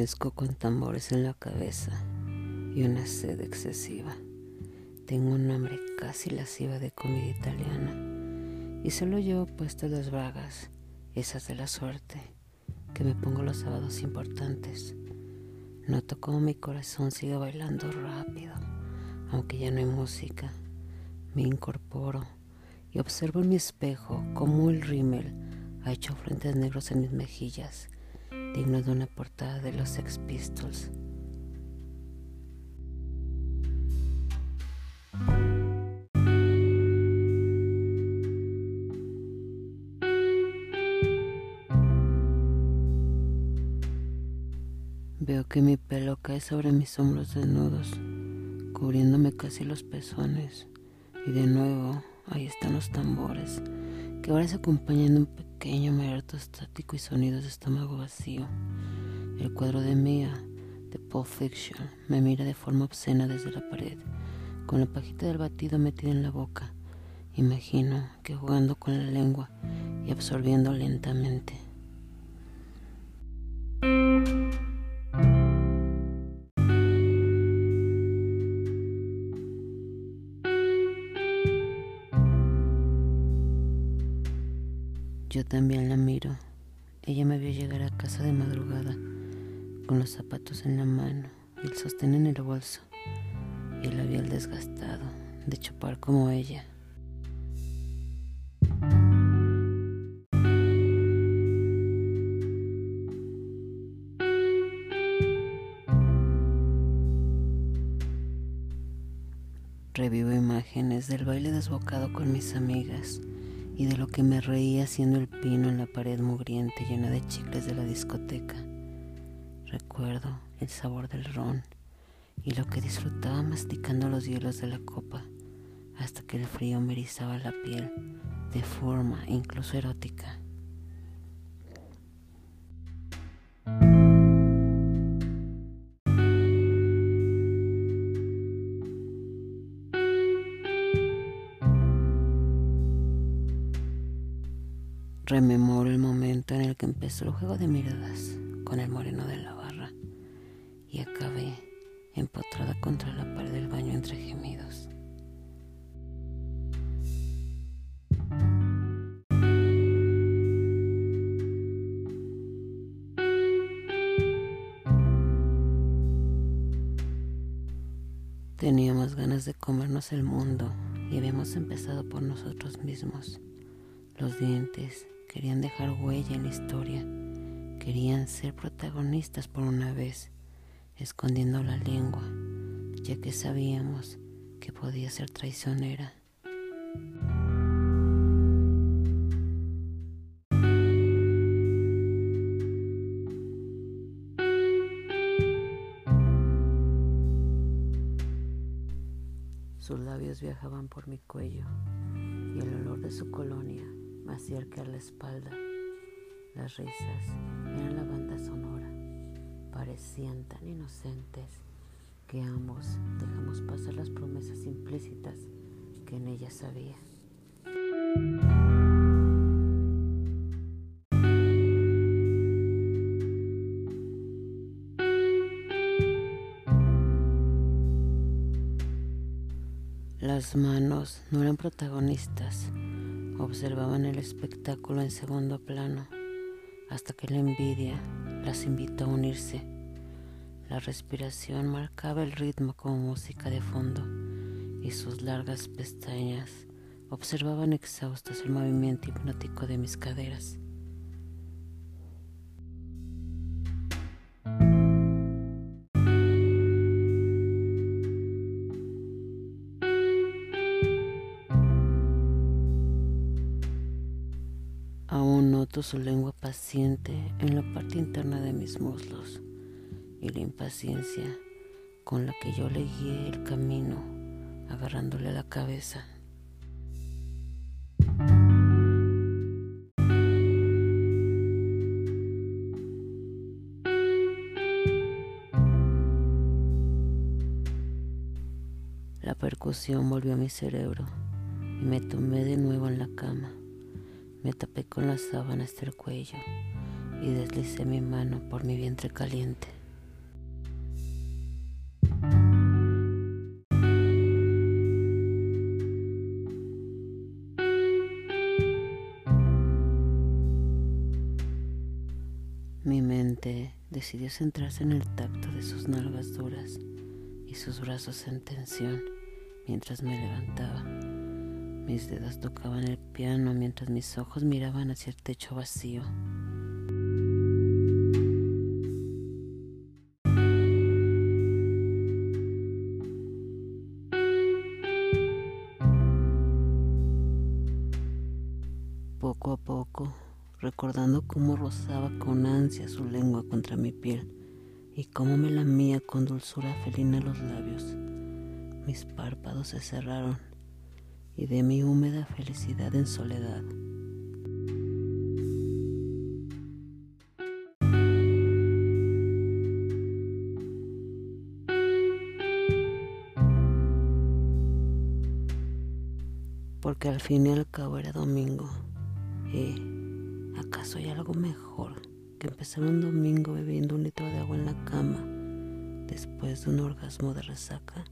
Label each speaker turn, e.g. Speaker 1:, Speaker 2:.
Speaker 1: Con tambores en la cabeza y una sed excesiva. Tengo un hambre casi lasciva de comida italiana y solo llevo puestas las bragas, esas de la suerte, que me pongo los sábados importantes. Noto como mi corazón sigue bailando rápido, aunque ya no hay música. Me incorporo y observo en mi espejo cómo el rímel ha hecho frentes negros en mis mejillas digno de una portada de los Sex Pistols. Veo que mi pelo cae sobre mis hombros desnudos, cubriéndome casi los pezones. Y de nuevo, ahí están los tambores, que ahora se acompañan de un pequeño mareto estático y sonidos de estómago vacío. El cuadro de Mia, de Pulp Fiction, me mira de forma obscena desde la pared, con la pajita del batido metida en la boca. Imagino que jugando con la lengua y absorbiendo lentamente. Yo también la miro. Ella me vio llegar a casa de madrugada, con los zapatos en la mano y el sostén en el bolso, y el labial desgastado de chupar como ella. Revivo imágenes del baile desbocado con mis amigas y de lo que me reía haciendo el pino en la pared mugriente llena de chicles de la discoteca. Recuerdo el sabor del ron y lo que disfrutaba masticando los hielos de la copa hasta que el frío me erizaba la piel de forma incluso erótica. Rememoro el momento en el que empezó el juego de miradas con el moreno de la barra y acabé empotrada contra la pared del baño entre gemidos. Teníamos ganas de comernos el mundo y habíamos empezado por nosotros mismos. Los dientes querían dejar huella en la historia, querían ser protagonistas por una vez, escondiendo la lengua, ya que sabíamos que podía ser traicionera. Sus labios viajaban por mi cuello y el olor de su colonia acerca a la espalda. Las risas eran la banda sonora. Parecían tan inocentes que ambos dejamos pasar las promesas implícitas que en ellas había. Las manos no eran protagonistas, observaban el espectáculo en segundo plano hasta que la envidia las invitó a unirse. La respiración marcaba el ritmo como música de fondo y sus largas pestañas observaban exhaustos el movimiento hipnótico de mis caderas. Su lengua paciente en la parte interna de mis muslos y la impaciencia con la que yo le guié el camino, agarrándole la cabeza. La percusión volvió a mi cerebro y me tomé de nuevo en la cama. Me tapé con las sábanas del cuello y deslicé mi mano por mi vientre caliente. Mi mente decidió centrarse en el tacto de sus nalgas duras y sus brazos en tensión mientras me levantaba. Mis dedos tocaban el piano mientras mis ojos miraban hacia el techo vacío. Poco a poco, recordando cómo rozaba con ansia su lengua contra mi piel y cómo me lamía con dulzura felina los labios, mis párpados se cerraron y de mi húmeda felicidad en soledad. Porque al fin y al cabo era domingo. ¿Y acaso hay algo mejor que empezar un domingo bebiendo un litro de agua en la cama después de un orgasmo de resaca?